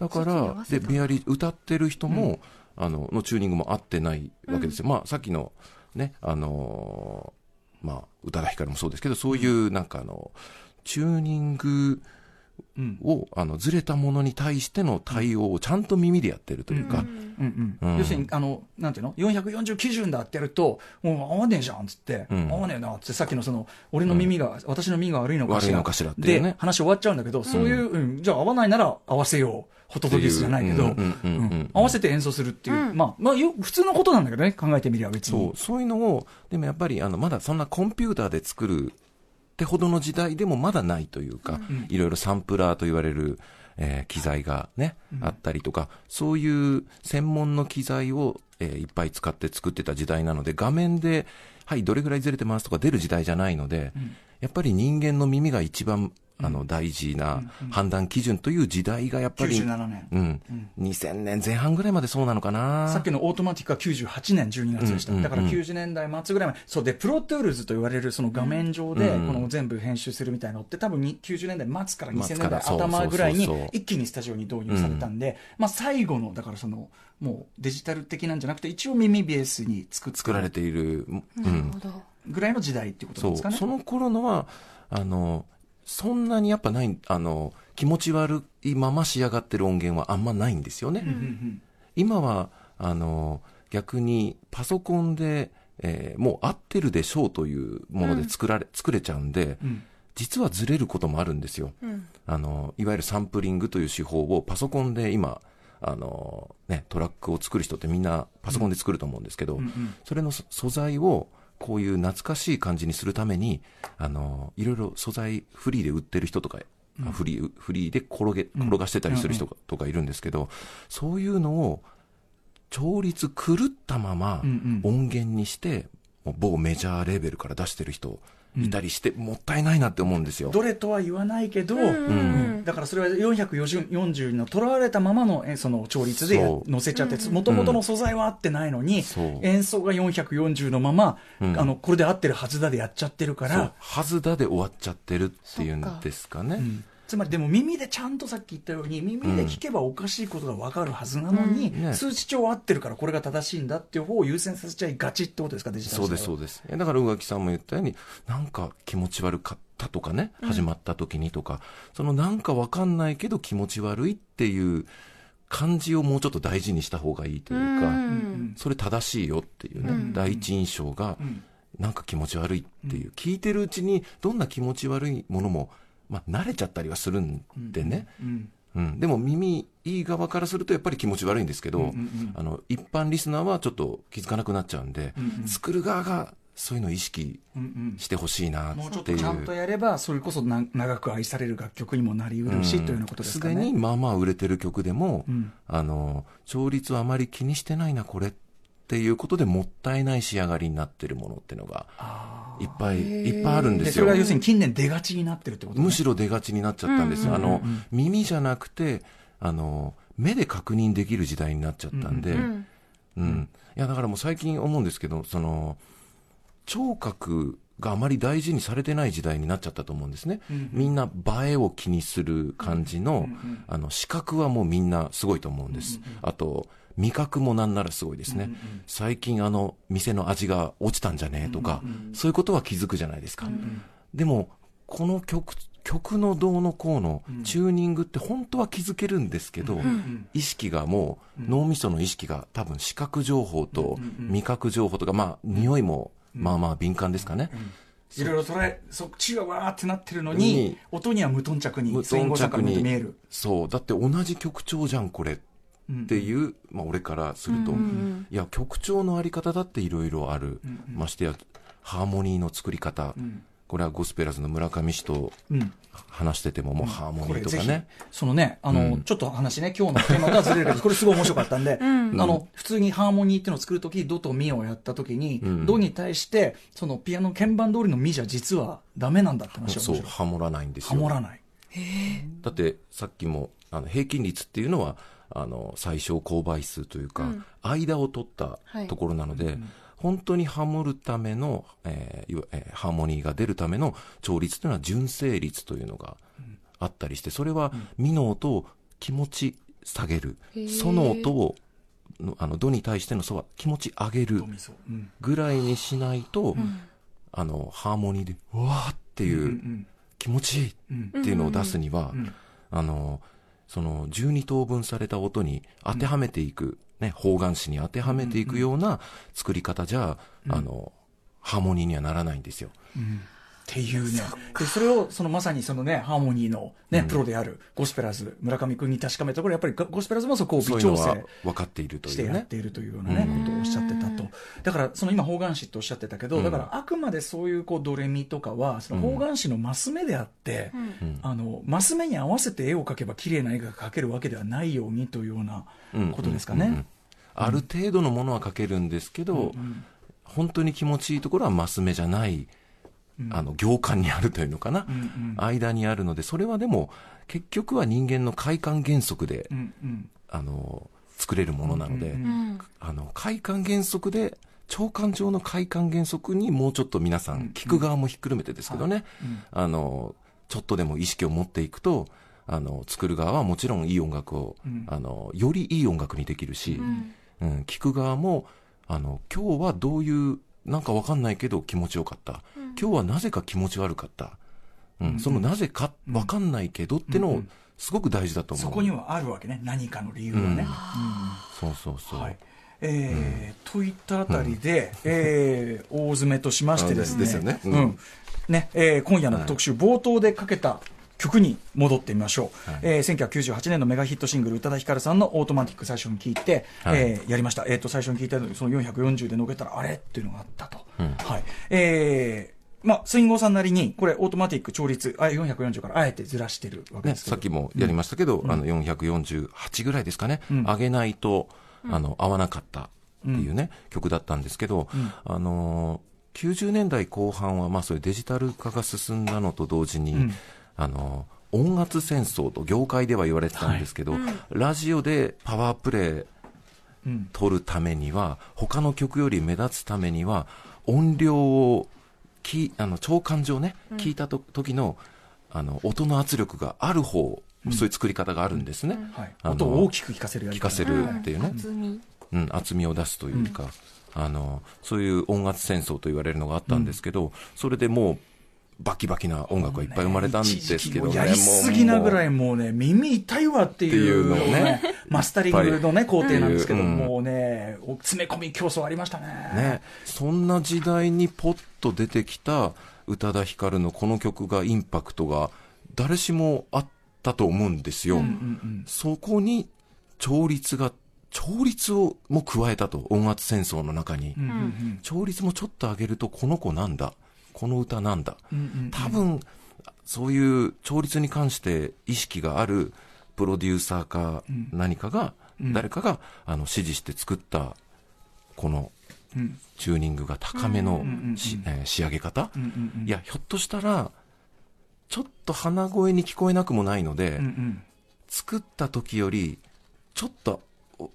だからで、た。ベアリー、歌ってる人も、あの、のチューニングも合ってないわけですよ。まあ、さっきの、ね、あのーまあ、宇多田ヒカルもそうですけど、そういう、なんかあの、チューニングを、あの、ずれたものに対しての対応をちゃんと耳でやってるというか、うん。うんうん。要するに、あの、なんていうの ?440 基準だってやると、もう合わねえじゃんっつって、うん。合わねえなっつって、さっきのその、俺の耳が、私の耳が悪いのかしら。しらってね。で、話終わっちゃうんだけど、そういう、うんじゃあ合わないなら合わせよう。ホットドギスじゃないけど、合わせて演奏するっていう、まあ、まあ、よ普通のことなんだけどね、考えてみりゃ別に。そう、そういうのを、でもやっぱり、あの、まだそんなコンピューターで作るってほどの時代でもまだないというか、いろいろサンプラーと言われる、えー機材がね、あったりとか、そういう専門の機材を、えーいっぱい使って作ってた時代なので、画面で、はい、どれぐらいずれてますとか出る時代じゃないので、やっぱり人間の耳が一番、あの、大事な判断基準という時代がやっぱり、97年。うん、2000年前半ぐらいまでそうなのかな。さっきのオートマティックは98年12月でした。うんうんだから90年代末ぐらいまで。そうで、プロトゥールズと言われるその画面上で、うんこの全部編集するみたいなのって多分に90年代末から2000年代末からそう頭ぐらいに一気にスタジオに導入されたんで、まあ最後の、だからその、もうデジタル的なんじゃなくて、一応耳ベースに作っ作られている、うんなるほど。ぐらいの時代っていうことですかね。その頃のは、あの、そんなにやっぱない、あの、気持ち悪いまま仕上がってる音源はあんまないんですよね。うんうん今は、あの、逆にパソコンで、えーもう合ってるでしょうというもので作られ、作れちゃうんで、うん実はずれることもあるんですよ。うん。あの、いわゆるサンプリングという手法をパソコンで今、あの、ね、トラックを作る人ってみんなパソコンで作ると思うんですけど、うんうんそれの素素材をこういう懐かしい感じにするために、あの、いろいろ素材フリーで売ってる人とか、あフリー、フリーで転げ、転がしてたりする人がとかいるんですけど、そういうのを、調律狂ったままうんうん。音源にして、もう某メジャーレベルから出してる人いたりして、もったいないなって思うんですよ。どれとは言わないけど、うん。だからそれは440のとらわれたままのえその調律で載せちゃって、もともとの素材は合ってないのに、演奏が440のまま、うん。あのこれで合ってるはずだでやっちゃってるから、はずだで終わっちゃってるっていうんですかね。うんつまりでも耳でちゃんとさっき言ったように耳で聞けばおかしいことが分かるはずなのに、うん。ね。数値帳合ってるからこれが正しいんだっていう方を優先させちゃいがちってことですか？デジタルそうです、そううです。えだから、宇垣さんも言ったように、なんか気持ち悪かったとかね、始まった時にとか、そのなんかわかんないけど気持ち悪いっていう感じをもうちょっと大事にした方がいいというか、うん。それ正しいよっていうね、うん。第一印象がん、なんか気持ち悪いっていう、聞いてるうちにどんな気持ち悪いものも、まあ、慣れちゃったりはするんでね、うんうん、でも耳いい側からするとやっぱり気持ち悪いんですけど、うんうんうん。あの一般リスナーはちょっと気づかなくなっちゃうんで、うんうん。作る側がそういうのを意識うんうんしてほしいなもう。ちょっていう。っとちゃんとやればそれこそな長く愛される楽曲にもなりうるし、というようなことですかね。すでにまあまあ売れてる曲でも、うん。あの、調律をあまり気にしてないな、これっていうことでもったいない仕上がりになってるものっていうのが、いっぱいいっぱいあるんですそれが。要するに近年出がちになってるってことねむしろ出がちになっちゃったんですよ。あの、耳じゃなくて、あの、目で確認できる時代になっちゃったんで、うんうん。いや、だからもう最近思うんですけど、その、聴覚があまり大事にされてない時代になっちゃったと思うんですね。みんな映えを気にする感じの、あの、視覚はもうみんなすごいと思うんです。あと、味覚もなんならすごいですね。最近あの、店の味が落ちたんじゃね？えとか、そういうことは気づくじゃないですか。でも、この曲、曲のどうのこうのチューニングって本当は気づけるんですけど、意識がもう、脳みその意識が多分視覚情報と味覚情報とか、まあ、匂いも、まあまあ敏感ですかね。いろいろ捉え、そっちがわーってなってるのにに、音には無頓着に、無頓着に。見える。そう。だって同じ曲調じゃん、これ。っていう、まあ俺からすると、いや、曲調のあり方だっていろいろある。ましてや、ハーモニーの作り方。これはゴスペラーズの村上氏とうん話してても、もうハーモニーとかね。、そのね、あの、うんちょっと話ね、今日のテーマとはずれるけど、これすごい面白かったんで、あの、普通にハーモニーっていうのを作るとき、ドとミをやったときに、んドに対して、そのピアノ鍵盤通りのミじゃ実はダメなんだって話がそう。ハモらないんですよ。ハモらない。だってさっきもあの平均率っていうのはあの最小公倍数というか、間を取ったはい。ところなので、本当にハモるための、えーえーハーモニーが出るための調律というのは純正率というのがあったりしてそれはミの音を気持ち下げる。ソの音を、のあの、ドに対してのソは気持ち上げるぐらいにしないと、あの、ハーモニーで、うわーっていう、うん気持ちいいっていうのを出すには、うん。あの、その12等分された音に当てはめていく、ね、方眼紙に当てはめていくような作り方じゃ、あの、ハーモニーにはならないんですよ。っていうね。で、それを、そのまさにそのね、ハーモニーのね、プロであるゴスペラーズ、村上くんに確かめたところ、やっぱりゴスペラーズもそこを微調整分かっているとしていうね。やっているというようなね、ことをおっしゃってたと。だから、その今、方眼紙っておっしゃってたけど、だから、あくまでそういう、こう、ドレミとかは、その方眼紙のマス目であって、あの、マス目に合わせて絵を描けば綺麗な絵が描けるわけではないようにというようなことですかうんうん。うん。ね。ある程度のものは描けるんですけど、本当に気持ちいいところはマス目じゃない、あの、行間にあるというのかな、間にあるので、それはでも、結局は人間の快感原則で、うんうん。あの、作れるものなので、うんあの、快感原則で、長官上の快感原則にもうちょっと皆さん、聞く側もひっくるめてですけどね、あの、ちょっとでも意識を持っていくと、あの、作る側はもちろんいい音楽を、あの、よりいい音楽にできるし、うん、聞く側も、あの、今日はどういう、なんかわかんないけど気持ちよかった。今日はなぜか気持ち悪かった。うん、そのなぜかわかんないけどってのを、すごく大事だと思う。そこにはあるわけね、何かの理由はね。そうそうそう。はい。えーといったあたりで、えー大詰めとしましてですね、あですよね。ううん。んねえー今夜の特集、冒頭でかけた曲に戻ってみましょう、はい。えー1998年のメガヒットシングル宇多田ヒカルさんの「オートマティック」最初に聞いて、はい。えーやりました、えー、と最初に聞いたのその440でのけたらあれ？っていうのがあったと、はい。えーまあ、スインゴーさんなりに、これ、オートマティック調律、あ440からあえてずらしてるわけね、ですけど、さっきもやりましたけど、あの448ぐらいですかね、上げないと、あの合わなかったっていうね、曲だったんですけど、あのー90年代後半は、まあ、そういうデジタル化が進んだのと同時に、あのー音圧戦争と業界では言われてたんですけど、ラジオでパワープレイうん。取るためには、他の曲より目立つためには、音量をきあの長官上ね、聞いたと時のあの音の圧力がある方、そういう作り方があるんですね。はい、あの音を大きく聞かせるやり方。聞かせるっていうね、厚み。うん、厚みを出すというか、あの、そういう音圧戦争と言われるのがあったんですけど、それでもう、バキバキな音楽がいっぱい生まれたんですけどね。やりすぎなぐらいももうね、耳痛いわっていうのをねマスタリングのね、工程なんですけど、うんもうね、お詰め込み競争ありましたね。うね、そんな時代にポッと出てきた宇多田ヒカルのこの曲がインパクトが誰しもあったと思うんですよ。そこに調律が、調律をも加えたと、音圧戦争の中に。うんうん調律もちょっと上げると、この子なんだ、この歌なんだ。うんうん多分、そういう調律に関して意識があるプロデューサーか何かが、誰かがあの指示して作った、このうん。チューニングが高めのえー仕上げ方、うんうんうん。いや、ひょっとしたら、ちょっと鼻声に聞こえなくもないので、うんうん。作った時より、ちょっと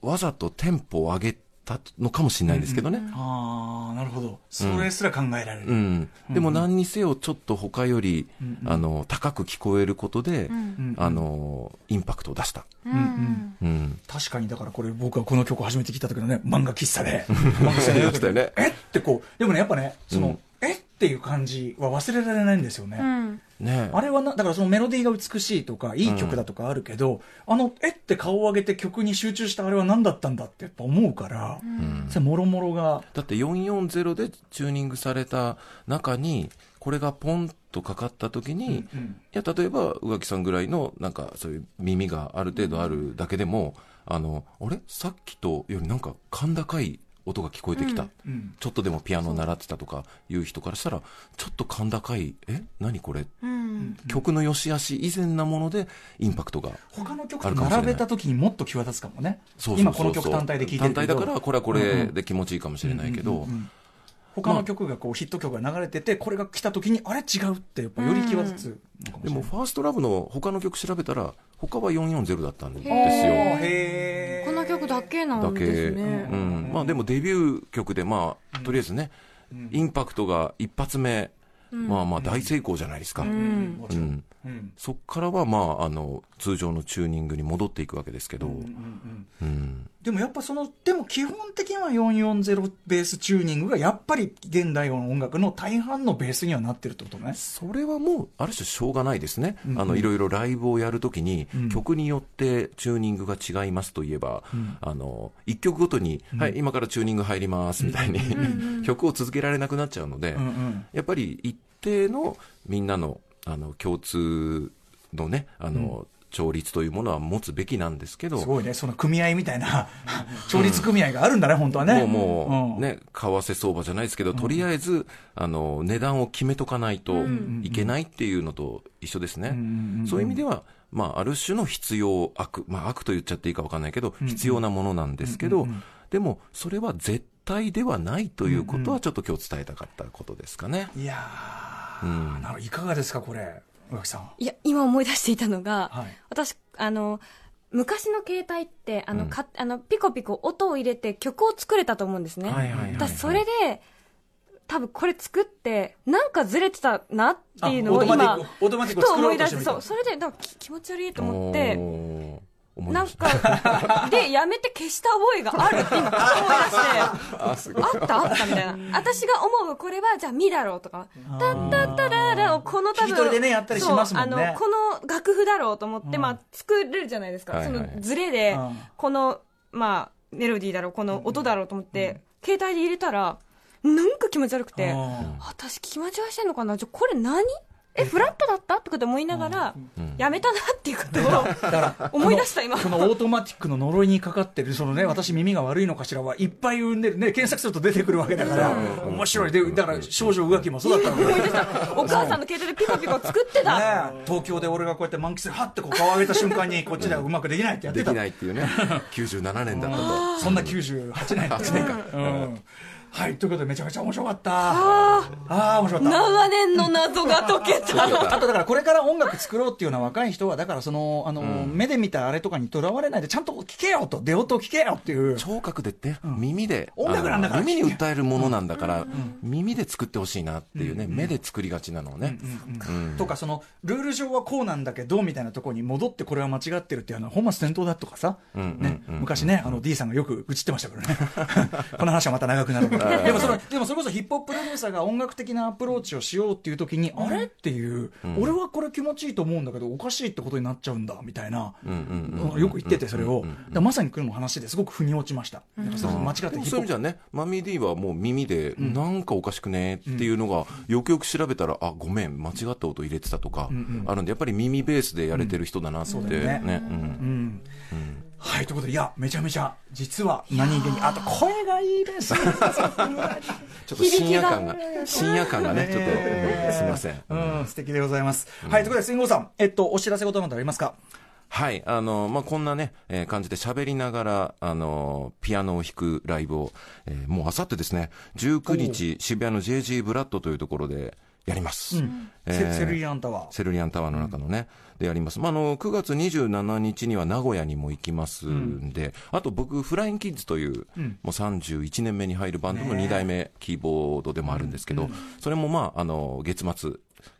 わざとテンポを上げたのかもしれないですけどね。ああ、なるほど。それすら考えられる。うん、でも何にせよちょっと他より、あの高く聞こえることで、ん。あのインパクトを出した、うんん。うん、確かにだからこれ僕はこの曲初めて聞いた時のね、漫画喫茶で。漫画喫茶で。え？ってこう、でもね、やっぱね、その、うん。えっていう感じは忘れられないんですよね。うん。ねあれはな、だからそのメロディーが美しいとか、いい曲だとかあるけど、あの、えって顔を上げて曲に集中したあれは何だったんだってやっぱ思うから、それもろもろが、だって440でチューニングされた中にこれがポンとかかった時に、いや例えば宇垣さんぐらいのなんかそういう耳がある程度あるだけでも、あのあれ？さっきとよりなんか甲高い音が聞こえてきた、うん。ちょっとでもピアノ習ってたとかいう人からしたらちょっと甲高いえ何これ、うん。曲の良し悪し以前なものでインパクトが他の曲と並べた時にもっと際立つかもね。そうそうそうそう。今この曲単体で聴いてるけど。単体だからこれはこれで気持ちいいかもしれないけど、他の曲がこうヒット曲が流れてて、これが来た時に、あれ？違うって、やっぱより際立つのかもしれない。でも、ファーストラブの他の曲調べたら、他は440だったんですよ。へー。この曲だけなんですね。うん。まあでもデビュー曲で、まあ、とりあえずね、インパクトが一発目、まあまあ大成功じゃないですか。うんうん。うんそこからは、まあ、あの、通常のチューニングに戻っていくわけですけど、うんでもやっぱその、でも基本的には440ベースチューニングがやっぱり現代の音楽の大半のベースにはなってるってことね。それはもう、ある種しょうがないですね。あの、いろいろライブをやるときに、曲によってチューニングが違いますといえば、あの、一曲ごとに、はい、今からチューニング入りますみたいに、曲を続けられなくなっちゃうので、んやっぱり一定のみんなの、あの、共通のね、あの、調律というものは持つべきなんですけど、すごいね、その組合みたいな、調律組合があるんだね、本当はね。もうもう、ん。ね、為替相場じゃないですけど、とりあえず、あの、値段を決めとかないといけないっていうのと一緒ですね。そういう意味では、まあ、ある種の必要悪、まあ、悪と言っちゃっていいかわかんないけど、必要なものなんですけど、でも、それは絶対ではないということは、ちょっと今日伝えたかったことですかね。いやー、なるほど。いかがですか、これ、宇垣さん。いや、今思い出していたのが、はい。私、あの、昔の携帯って、あの、かあのピコピコ音を入れて曲を作れたと思うんですね。私、それで、多分これ作って、なんかずれてたなっていうのを今、ふと思い出してそう、それで、なんかき気持ち悪いと思って、思いなんました。か、で、やめて消した覚えがあるって今、思い出して、あ、すごい。あったあったみたいな。私が思うこれは、じゃあ、ミだろうとか、タッタッタララをこの多分。聞き取りでねやったりしますもんね。そうあの、この楽譜だろうと思って、まあ、作れるじゃないですか。そのズレでうん、この、まあ、メロディーだろう、この音だろうと思って、携帯で入れたら、なんか気持ち悪くて、うん。私聞き間違いしてんのかな？じゃあこれ何？え、フラットだった？とかって思いながら、やめたなっていうことを 思い出した今。このオートマティックの呪いにかかってる、そのね、私耳が悪いのかしらはいっぱい生んでるね、検索すると出てくるわけだから、面白い。で、だから少女浮気もそうだったのね。思い出した。お母さんの携帯でピコピコ作ってた。東京で俺がこうやって満喫ではってこう顔上げた瞬間にこっちではうまくできないってやってた。できないっていうね、97年だったと。そんな98年8年か、うんはい。ということでめちゃめちゃ面白かった。あ。あ面白かった。長年の謎が解けた。あとだからこれから音楽作ろうっていうのは若い人はだからそのあの、目で見たあれとかにとらわれないでちゃんと聞けよと出音聞けよっていう。聴覚でって、耳で、音楽なんだから耳に訴えるものなんだから、耳で作ってほしいなっていうね、目で作りがちなのをね。うんとかそのルール上はこうなんだけどみたいなところに戻ってこれは間違ってるっていうのは本末転倒だとかさ、ね。昔ねあの D さんがよく愚痴ってましたからね。この話はまた長くなる。のででもそのでもそれこそヒップホッププロデューサーが音楽的なアプローチをしようっていう時に、あれ？っていう、俺はこれ気持ちいいと思うんだけどおかしいってことになっちゃうんだみたいな、よく言っててそれを、まさに来るの話です。ごく腑に落ちました、だからそれ間違ってでもヒップホップそういう意味じゃね、マミー D はもう耳で、なんかおかしくねっていうのが、よくよく調べたら、あ、ごめん、間違った音入れてたとか、あるんで、やっぱり耳ベースでやれてる人だなって、うん。そうだよね。ね。うんはい、ということで、いや、めちゃめちゃ、実は何気に、あと声がいいです。ちょっと深夜感が、深夜感がね、ちょっと、うんすみません。うん、素敵でございます。はい、ということで、千郷さん、えっと、お知らせ事などありますか？はい、あの、まあ、こんなね、えー感じで喋りながら、あの、ピアノを弾くライブを、えーもうあさってですね、19日、渋谷の JG ブラッドというところでやります。えーセセルリアンタワー。セルリアンタワーの中のね、でやります。まあ、あの、9月27日には名古屋にも行きますんで、あと僕、フラインキッズという、もう31年目に入るバンドの2代目キーボードでもあるんですけど、それもまあ、あの、月末、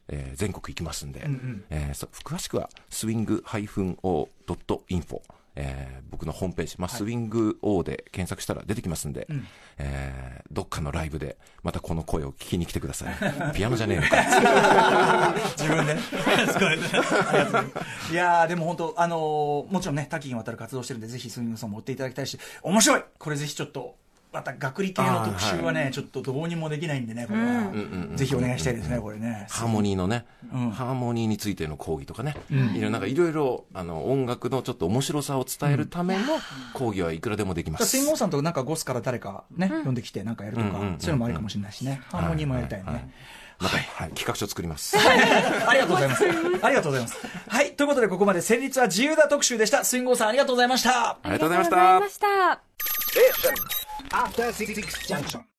えー全国行きますんで、えーそ詳しくは、スウィング -o.info。えー僕のホームページ、まあ、スウィング O で検索したら出てきますんで、えーどっかのライブで、またこの声を聞きに来てください。ピアノじゃねえのか。自分で ね。いやー、でも本当、あのーもちろんね、多岐にわたる活動してるんで、ぜひ、スミさんも追っていただきたいし、面白いこれぜひちょっと、また、学理系の特集はね、ちょっとどうにもできないんでね、これは。ぜひお願いしたいですね、これね。ハーモニーのね、うんハーモニーについての講義とかね、いろいろなんかいろいろあの音楽のちょっと面白さを伝えるための講義はいくらでもできます。千郷さんとなんかゴスから誰かね、呼んできてなんかやるとか、うんうんうんうんそういうのもありかもしれないしね。ハーモニーもやりたいね。はいはいまた、はい、企画書作ります。ありがとうございます。ありがとうございます。はい。ということで、ここまで戦慄は自由だ特集でした。スインゴーさん、ありがとうございました。ありがとうございましたありがとうございました。After Six Junction.